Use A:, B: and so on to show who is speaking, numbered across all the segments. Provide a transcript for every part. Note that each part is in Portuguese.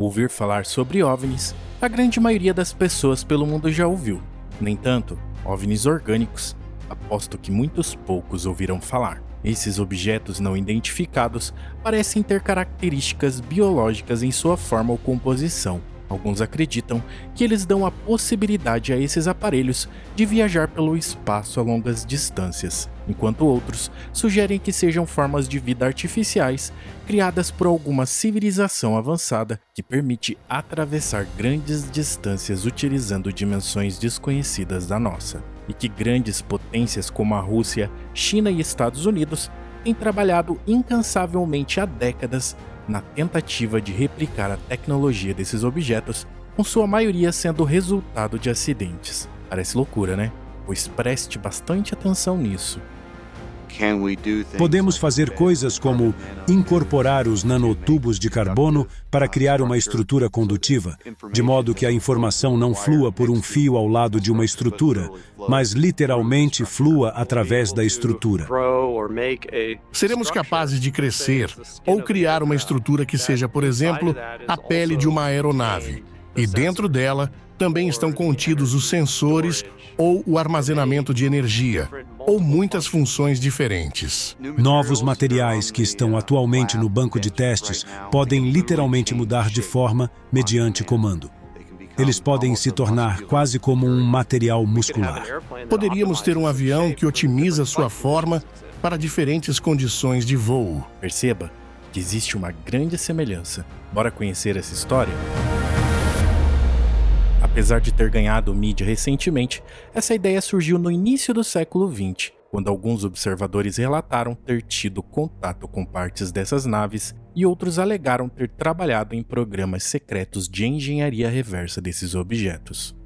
A: Ouvir falar sobre OVNIs, a grande maioria das pessoas pelo mundo já ouviu. No entanto, OVNIs orgânicos, aposto que muitos poucos ouviram falar. Esses objetos não identificados parecem ter características biológicas em sua forma ou composição, Alguns acreditam que eles dão a possibilidade a esses aparelhos de viajar pelo espaço a longas distâncias, enquanto outros sugerem que sejam formas de vida artificiais criadas por alguma civilização avançada que permite atravessar grandes distâncias utilizando dimensões desconhecidas da nossa, e que grandes potências como a Rússia, China e Estados Unidos têm trabalhado incansavelmente há décadas na tentativa de replicar a tecnologia desses objetos, com sua maioria sendo resultado de acidentes. Parece loucura, né? Pois preste bastante atenção nisso.
B: Podemos fazer coisas como incorporar os nanotubos de carbono para criar uma estrutura condutiva, de modo que a informação não flua por um fio ao lado de uma estrutura, mas literalmente flua através da estrutura.
C: Seremos capazes de crescer ou criar uma estrutura que seja, por exemplo, a pele de uma aeronave, e dentro dela também estão contidos os sensores ou o armazenamento de energia, ou muitas funções diferentes.
B: Novos materiais que estão atualmente no banco de testes podem literalmente mudar de forma mediante comando. Eles podem se tornar quase como um material muscular.
C: Poderíamos ter um avião que otimiza sua forma para diferentes condições de voo.
A: Perceba que existe uma grande semelhança. Bora conhecer essa história? Apesar de ter ganhado mídia recentemente, essa ideia surgiu no início do século XX, quando alguns observadores relataram ter tido contato com partes dessas naves e outros alegaram ter trabalhado em programas secretos de engenharia reversa desses objetos.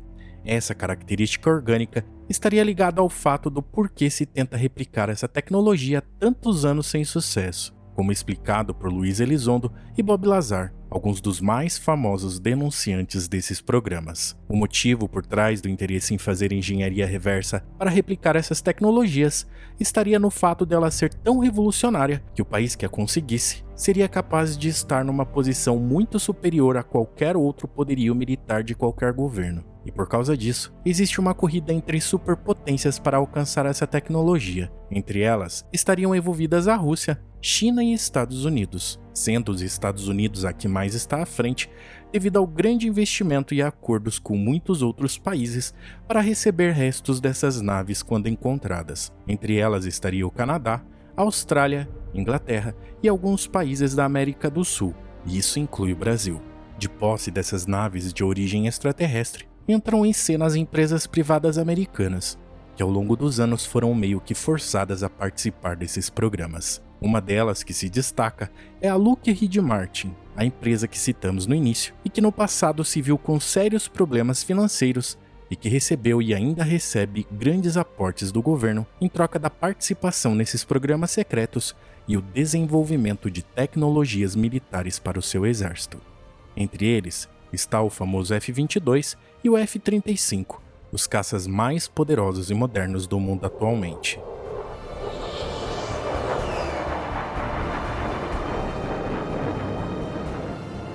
A: Essa característica orgânica estaria ligada ao fato do porquê se tenta replicar essa tecnologia tantos anos sem sucesso como explicado por Luiz Elizondo e Bob Lazar, alguns dos mais famosos denunciantes desses programas. O motivo por trás do interesse em fazer engenharia reversa para replicar essas tecnologias estaria no fato dela ser tão revolucionária que o país que a conseguisse seria capaz de estar numa posição muito superior a qualquer outro poderio militar de qualquer governo. E por causa disso, existe uma corrida entre superpotências para alcançar essa tecnologia. Entre elas estariam envolvidas a Rússia, China e Estados Unidos, sendo os Estados Unidos a que mais está à frente devido ao grande investimento e acordos com muitos outros países para receber restos dessas naves quando encontradas. Entre elas estaria o Canadá, Austrália, Inglaterra e alguns países da América do Sul, e isso inclui o Brasil. De posse dessas naves de origem extraterrestre, entram em cena as empresas privadas americanas, que ao longo dos anos foram meio que forçadas a participar desses programas. Uma delas que se destaca é a Lockheed Martin, a empresa que citamos no início e que no passado se viu com sérios problemas financeiros e que recebeu e ainda recebe grandes aportes do governo em troca da participação nesses programas secretos e o desenvolvimento de tecnologias militares para o seu exército. Entre eles está o famoso F-22 e o F-35, os caças mais poderosos e modernos do mundo atualmente.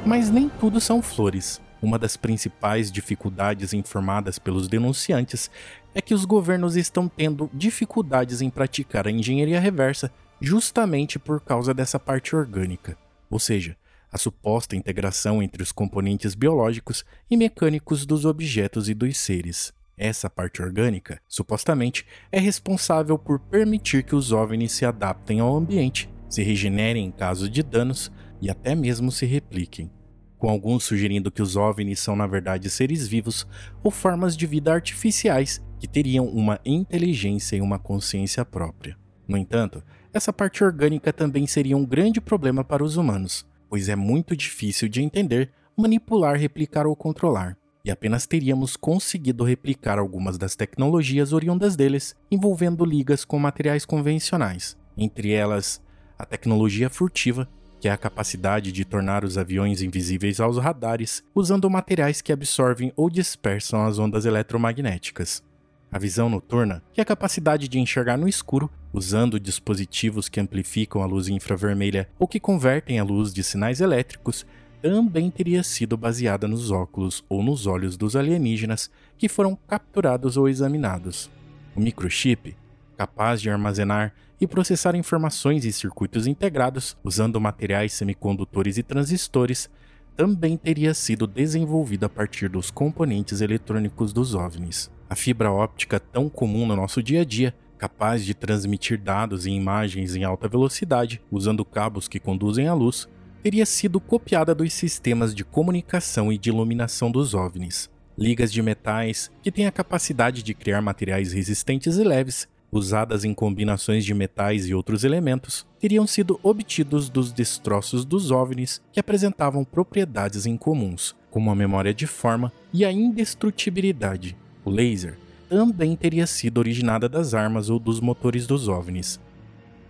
A: Mas nem tudo são flores. Uma das principais dificuldades informadas pelos denunciantes é que os governos estão tendo dificuldades em praticar a engenharia reversa justamente por causa dessa parte orgânica, ou seja, a suposta integração entre os componentes biológicos e mecânicos dos objetos e dos seres. Essa parte orgânica, supostamente, é responsável por permitir que os OVNIs se adaptem ao ambiente, se regenerem em caso de danos e até mesmo se repliquem com alguns sugerindo que os OVNIs são na verdade seres vivos ou formas de vida artificiais que teriam uma inteligência e uma consciência própria. No entanto, essa parte orgânica também seria um grande problema para os humanos, pois é muito difícil de entender, manipular, replicar ou controlar, e apenas teríamos conseguido replicar algumas das tecnologias oriundas deles, envolvendo ligas com materiais convencionais, entre elas a tecnologia furtiva que é a capacidade de tornar os aviões invisíveis aos radares usando materiais que absorvem ou dispersam as ondas eletromagnéticas. A visão noturna, que é a capacidade de enxergar no escuro usando dispositivos que amplificam a luz infravermelha ou que convertem a luz de sinais elétricos, também teria sido baseada nos óculos ou nos olhos dos alienígenas que foram capturados ou examinados. O microchip, capaz de armazenar e processar informações em circuitos integrados usando materiais semicondutores e transistores, também teria sido desenvolvido a partir dos componentes eletrônicos dos OVNIs. A fibra óptica tão comum no nosso dia a dia, capaz de transmitir dados e imagens em alta velocidade usando cabos que conduzem a luz, teria sido copiada dos sistemas de comunicação e de iluminação dos OVNIs. Ligas de metais, que têm a capacidade de criar materiais resistentes e leves, usadas em combinações de metais e outros elementos, teriam sido obtidos dos destroços dos OVNIs que apresentavam propriedades incomuns, como a memória de forma e a indestrutibilidade. O laser também teria sido originada das armas ou dos motores dos OVNIs.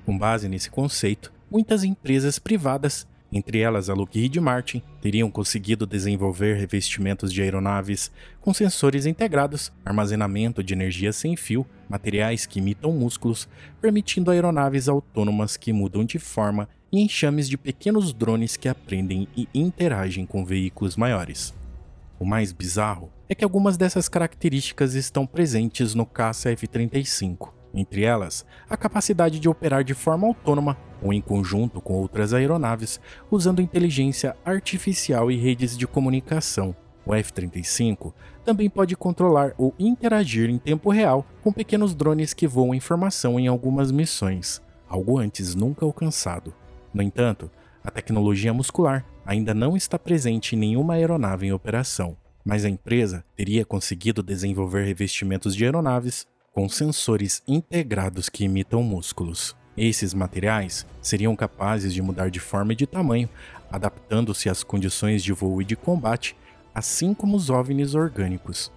A: Com base nesse conceito, muitas empresas privadas entre elas a Lockheed Martin, teriam conseguido desenvolver revestimentos de aeronaves com sensores integrados, armazenamento de energia sem fio, materiais que imitam músculos, permitindo aeronaves autônomas que mudam de forma e enxames de pequenos drones que aprendem e interagem com veículos maiores. O mais bizarro é que algumas dessas características estão presentes no caça F-35. Entre elas, a capacidade de operar de forma autônoma ou em conjunto com outras aeronaves, usando inteligência artificial e redes de comunicação. O F-35 também pode controlar ou interagir em tempo real com pequenos drones que voam informação em algumas missões, algo antes nunca alcançado. No entanto, a tecnologia muscular ainda não está presente em nenhuma aeronave em operação, mas a empresa teria conseguido desenvolver revestimentos de aeronaves com sensores integrados que imitam músculos. Esses materiais seriam capazes de mudar de forma e de tamanho, adaptando-se às condições de voo e de combate, assim como os OVNIs orgânicos.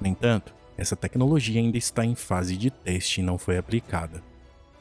A: No entanto, essa tecnologia ainda está em fase de teste e não foi aplicada.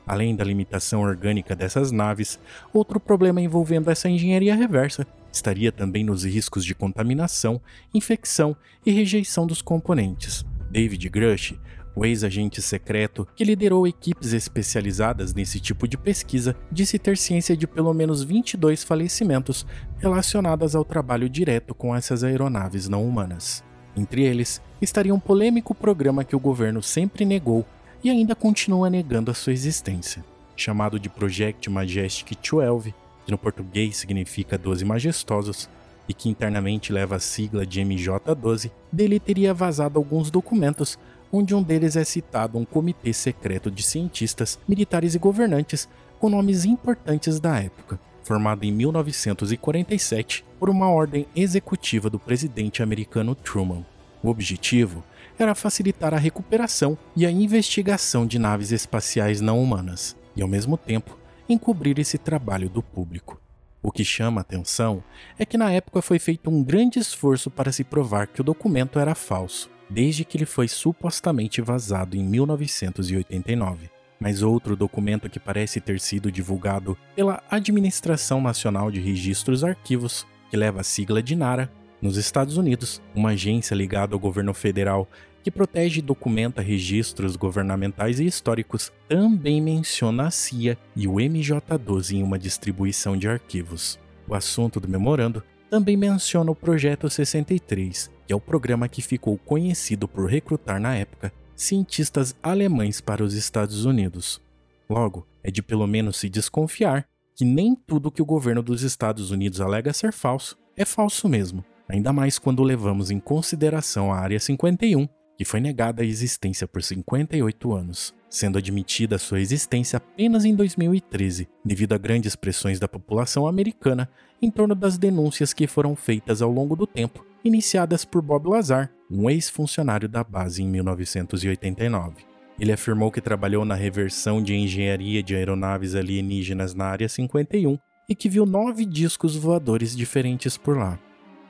A: Além da limitação orgânica dessas naves, outro problema envolvendo essa engenharia reversa estaria também nos riscos de contaminação, infecção e rejeição dos componentes. David Grush o ex-agente secreto, que liderou equipes especializadas nesse tipo de pesquisa, disse ter ciência de pelo menos 22 falecimentos relacionados ao trabalho direto com essas aeronaves não humanas. Entre eles, estaria um polêmico programa que o governo sempre negou e ainda continua negando a sua existência, chamado de Project Majestic 12, que no português significa 12 majestosos, e que internamente leva a sigla de MJ-12, dele teria vazado alguns documentos onde um deles é citado um comitê secreto de cientistas, militares e governantes com nomes importantes da época, formado em 1947 por uma ordem executiva do presidente americano Truman. O objetivo era facilitar a recuperação e a investigação de naves espaciais não humanas, e ao mesmo tempo encobrir esse trabalho do público. O que chama atenção é que na época foi feito um grande esforço para se provar que o documento era falso, desde que ele foi supostamente vazado em 1989. Mas outro documento que parece ter sido divulgado pela Administração Nacional de Registros Arquivos, que leva a sigla de NARA, nos Estados Unidos, uma agência ligada ao governo federal que protege e documenta registros governamentais e históricos, também menciona a CIA e o MJ12 em uma distribuição de arquivos. O assunto do memorando também menciona o Projeto 63, que é o programa que ficou conhecido por recrutar na época cientistas alemães para os Estados Unidos. Logo, é de pelo menos se desconfiar que nem tudo que o governo dos Estados Unidos alega ser falso é falso mesmo, ainda mais quando levamos em consideração a Área 51, que foi negada a existência por 58 anos, sendo admitida sua existência apenas em 2013, devido a grandes pressões da população americana em torno das denúncias que foram feitas ao longo do tempo iniciadas por Bob Lazar, um ex-funcionário da base em 1989. Ele afirmou que trabalhou na reversão de engenharia de aeronaves alienígenas na Área 51 e que viu nove discos voadores diferentes por lá.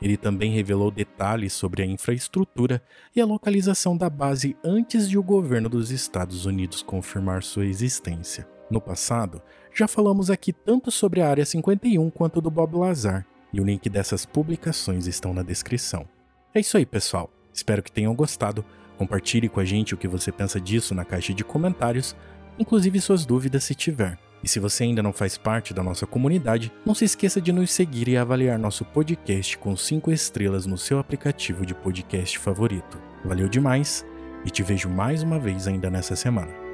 A: Ele também revelou detalhes sobre a infraestrutura e a localização da base antes de o governo dos Estados Unidos confirmar sua existência. No passado, já falamos aqui tanto sobre a Área 51 quanto do Bob Lazar, e o link dessas publicações estão na descrição. É isso aí, pessoal. Espero que tenham gostado. Compartilhe com a gente o que você pensa disso na caixa de comentários, inclusive suas dúvidas se tiver. E se você ainda não faz parte da nossa comunidade, não se esqueça de nos seguir e avaliar nosso podcast com 5 estrelas no seu aplicativo de podcast favorito. Valeu demais e te vejo mais uma vez ainda nessa semana.